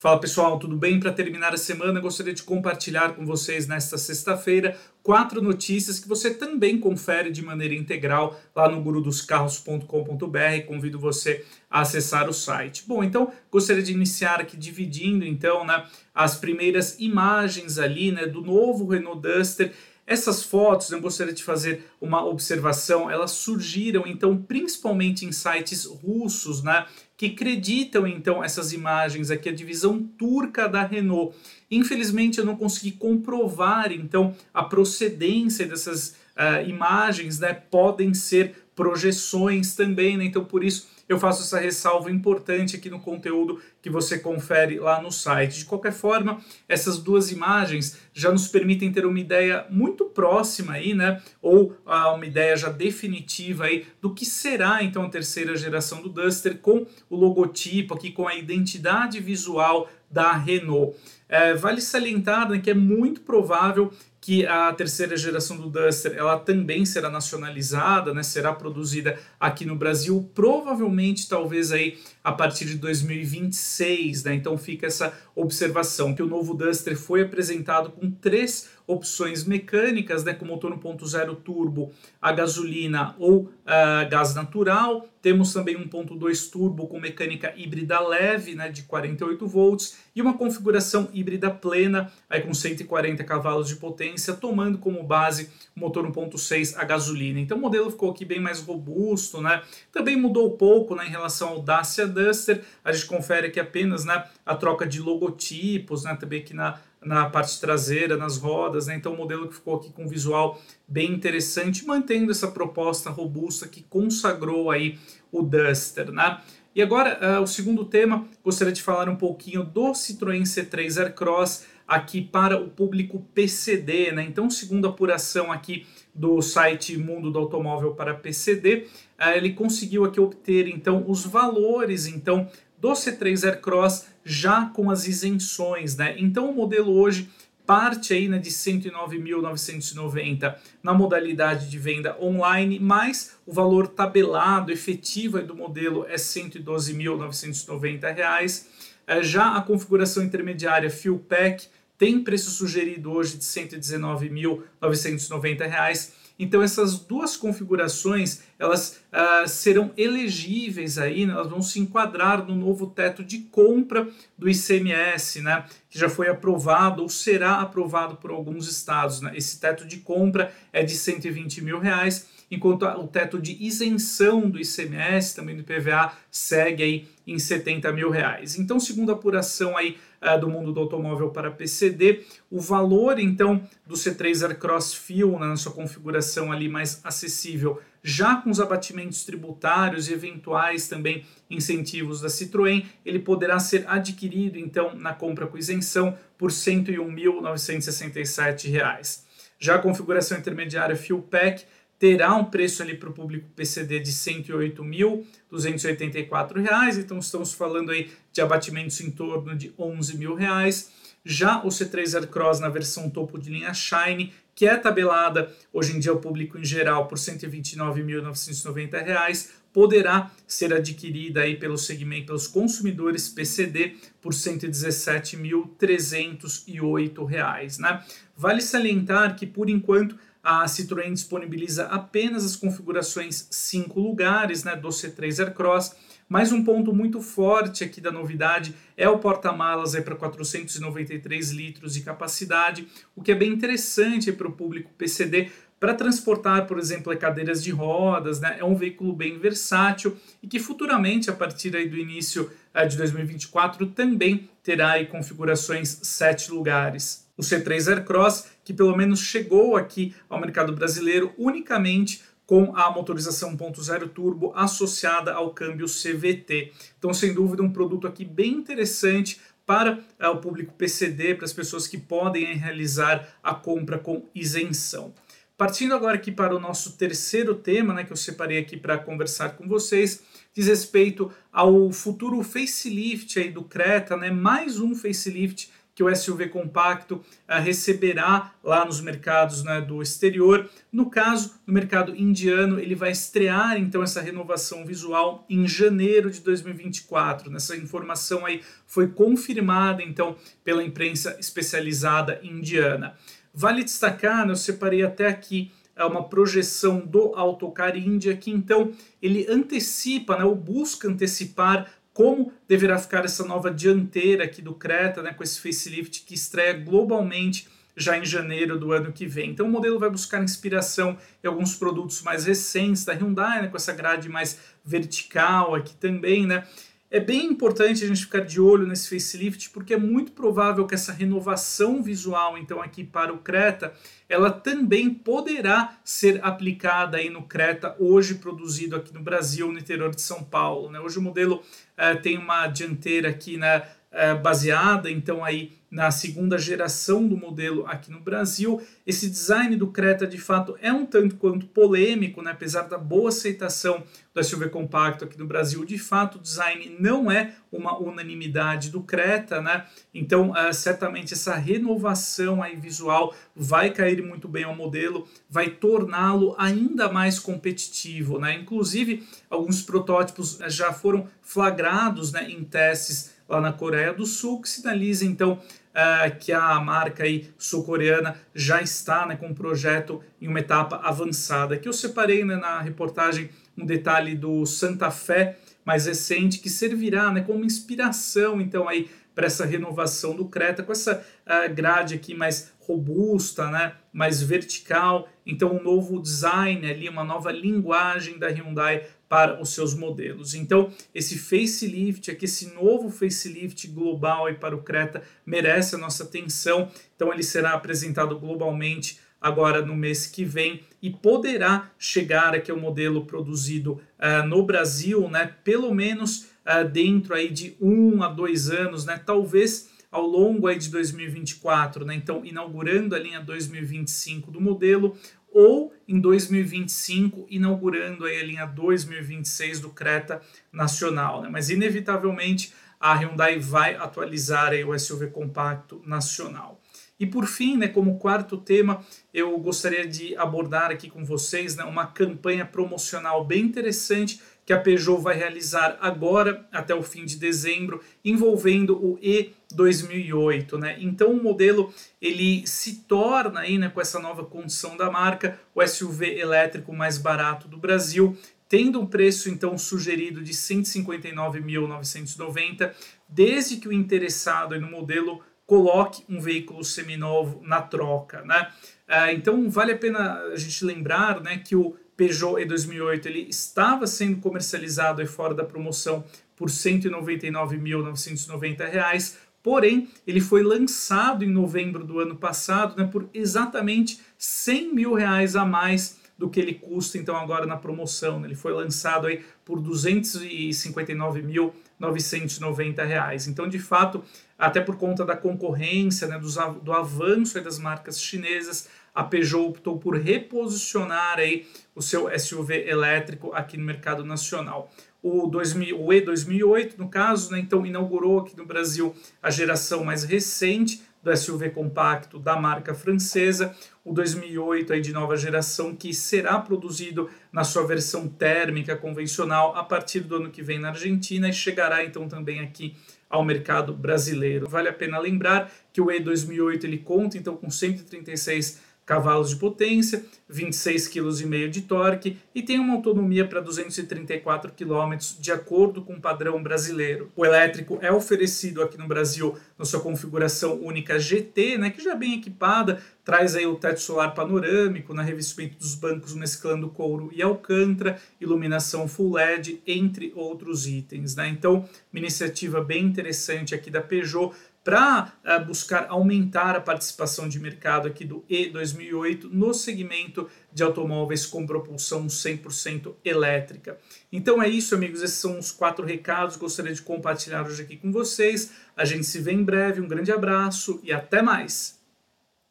Fala pessoal, tudo bem? Para terminar a semana, gostaria de compartilhar com vocês nesta sexta-feira quatro notícias que você também confere de maneira integral lá no gurudoscarros.com.br. Convido você a acessar o site. Bom, então gostaria de iniciar aqui dividindo então né, as primeiras imagens ali né, do novo Renault Duster essas fotos, eu gostaria de fazer uma observação, elas surgiram então principalmente em sites russos, né, que acreditam então essas imagens aqui, a divisão turca da Renault. Infelizmente eu não consegui comprovar então a procedência dessas uh, imagens, né, podem ser projeções também, né, então por isso eu faço essa ressalva importante aqui no conteúdo que você confere lá no site. De qualquer forma, essas duas imagens já nos permitem ter uma ideia muito próxima aí, né? Ou ah, uma ideia já definitiva aí do que será então a terceira geração do Duster com o logotipo aqui, com a identidade visual da Renault. É, vale salientar né, que é muito provável que a terceira geração do Duster ela também será nacionalizada, né, será produzida aqui no Brasil, provavelmente talvez aí a partir de 2026, né? Então fica essa observação que o novo Duster foi apresentado com três opções mecânicas, né, com motor 1.0 turbo, a gasolina ou uh, gás natural. Temos também 1.2 turbo com mecânica híbrida leve, né, de 48 volts, e uma configuração híbrida plena, aí com 140 cavalos de potência, tomando como base o motor 1.6 a gasolina. Então o modelo ficou aqui bem mais robusto, né? Também mudou pouco né, em relação ao Dacia Duster. A gente confere aqui apenas né, a troca de logotipos, né, também aqui na na parte traseira, nas rodas, né? Então, o modelo que ficou aqui com um visual bem interessante, mantendo essa proposta robusta que consagrou aí o Duster, né? E agora, uh, o segundo tema, gostaria de falar um pouquinho do Citroën C3 Aircross aqui para o público PCD, né? Então, segundo a apuração aqui do site Mundo do Automóvel para PCD, uh, ele conseguiu aqui obter então os valores então do C3 Aircross já com as isenções, né? Então o modelo hoje parte aí né, de 109.990 na modalidade de venda online, mas o valor tabelado efetivo do modelo é R$ 112.990. É, já a configuração intermediária Fuel Pack tem preço sugerido hoje de R$ 119.990 então essas duas configurações elas uh, serão elegíveis aí, né? elas vão se enquadrar no novo teto de compra do ICMS, né? que já foi aprovado ou será aprovado por alguns estados. Né? Esse teto de compra é de 120 mil reais, enquanto o teto de isenção do ICMS, também do PVA, segue aí em 70 mil reais. Então, segundo a apuração aí uh, do mundo do automóvel para PCD. O valor, então, do C3 Aircross Fuel, né, na sua configuração ali mais acessível, já com os abatimentos tributários e eventuais também incentivos da Citroën, ele poderá ser adquirido, então, na compra com isenção por R$ 101.967. Já a configuração intermediária Fuel Pack terá um preço ali para o público PCD de R$ 108.284, então estamos falando aí de abatimentos em torno de 11 mil reais. Já o C3 Aircross na versão topo de linha Shine, que é tabelada hoje em dia ao público em geral por R$ 129.990, poderá ser adquirida aí pelo segmento pelos consumidores PCD por R$ 117.308, né? Vale salientar que por enquanto a Citroën disponibiliza apenas as configurações 5 lugares né, do C3 Aircross, mas um ponto muito forte aqui da novidade é o porta-malas para 493 litros de capacidade, o que é bem interessante para o público PCD, para transportar, por exemplo, cadeiras de rodas, né? é um veículo bem versátil e que futuramente, a partir aí do início uh, de 2024, também terá configurações sete lugares. O C3 Aircross, que pelo menos chegou aqui ao mercado brasileiro unicamente com a motorização 1.0 turbo associada ao câmbio CVT. Então, sem dúvida, um produto aqui bem interessante para uh, o público PCD, para as pessoas que podem realizar a compra com isenção. Partindo agora aqui para o nosso terceiro tema, né, que eu separei aqui para conversar com vocês, diz respeito ao futuro facelift aí do Creta, né, mais um facelift que o SUV compacto uh, receberá lá nos mercados né, do exterior. No caso, no mercado indiano, ele vai estrear então essa renovação visual em janeiro de 2024. Nessa informação aí foi confirmada então pela imprensa especializada indiana. Vale destacar, né, eu separei até aqui é uma projeção do Autocar India que então ele antecipa, né, ou busca antecipar como deverá ficar essa nova dianteira aqui do Creta, né, com esse facelift que estreia globalmente já em janeiro do ano que vem. Então o modelo vai buscar inspiração em alguns produtos mais recentes da Hyundai, né, com essa grade mais vertical aqui também, né? É bem importante a gente ficar de olho nesse facelift, porque é muito provável que essa renovação visual, então aqui para o Creta, ela também poderá ser aplicada aí no Creta, hoje produzido aqui no Brasil, no interior de São Paulo. Né? Hoje o modelo uh, tem uma dianteira aqui né, uh, baseada, então aí na segunda geração do modelo aqui no Brasil. Esse design do Creta, de fato, é um tanto quanto polêmico, né? apesar da boa aceitação do SUV compacto aqui no Brasil. De fato, o design não é uma unanimidade do Creta, né? Então, uh, certamente essa renovação aí visual vai cair muito bem ao modelo, vai torná-lo ainda mais competitivo, né? Inclusive, alguns protótipos já foram flagrados, né, em testes lá na Coreia do Sul, que sinaliza então uh, que a marca sul-coreana já está né, com um projeto em uma etapa avançada. Que eu separei né, na reportagem um detalhe do Santa Fé mais recente que servirá né, como inspiração então aí para essa renovação do Creta com essa uh, grade aqui mais robusta, né, mais vertical. Então um novo design ali, uma nova linguagem da Hyundai para os seus modelos. Então, esse facelift, aqui, esse novo facelift global aí para o Creta merece a nossa atenção. Então, ele será apresentado globalmente agora no mês que vem e poderá chegar aqui ao modelo produzido uh, no Brasil, né? Pelo menos dentro aí de um a dois anos, né? Talvez ao longo aí de 2024, né? Então, inaugurando a linha 2025 do modelo, ou em 2025, inaugurando aí a linha 2026 do Creta Nacional. Né? Mas, inevitavelmente, a Hyundai vai atualizar aí o SUV compacto nacional. E por fim, né, como quarto tema, eu gostaria de abordar aqui com vocês né, uma campanha promocional bem interessante que a Peugeot vai realizar agora até o fim de dezembro, envolvendo o E 2008, né? Então o modelo ele se torna aí, né, com essa nova condição da marca, o SUV elétrico mais barato do Brasil, tendo um preço então sugerido de 159.990, desde que o interessado no modelo coloque um veículo seminovo na troca, né? Ah, então vale a pena a gente lembrar, né, que o Peugeot E2008 ele estava sendo comercializado fora da promoção por R$ 199.990, porém ele foi lançado em novembro do ano passado né, por exatamente 100 mil reais a mais do que ele custa então agora na promoção. Né? Ele foi lançado aí por R$ 259.990. Então, de fato, até por conta da concorrência, né, do avanço das marcas chinesas, a Peugeot optou por reposicionar aí o seu SUV elétrico aqui no mercado nacional. O, 2000, o E2008, no caso, né, então inaugurou aqui no Brasil a geração mais recente do SUV compacto da marca francesa, o 2008 aí de nova geração que será produzido na sua versão térmica convencional a partir do ano que vem na Argentina e chegará então também aqui ao mercado brasileiro. Vale a pena lembrar que o E2008 ele conta então com 136 cavalos de potência, 26,5 kg de torque e tem uma autonomia para 234 km de acordo com o padrão brasileiro. O elétrico é oferecido aqui no Brasil na sua configuração única GT, né, que já é bem equipada, traz aí o teto solar panorâmico, na revestimento dos bancos mesclando couro e alcântara, iluminação full LED, entre outros itens. Né? Então, uma iniciativa bem interessante aqui da Peugeot para uh, eh, buscar aumentar a participação de mercado aqui do E2008 no segmento de automóveis com propulsão 100% elétrica. Então é isso, amigos. Esses são os quatro recados que gostaria de compartilhar hoje aqui com vocês. A gente se vê em breve. Um grande abraço e até mais!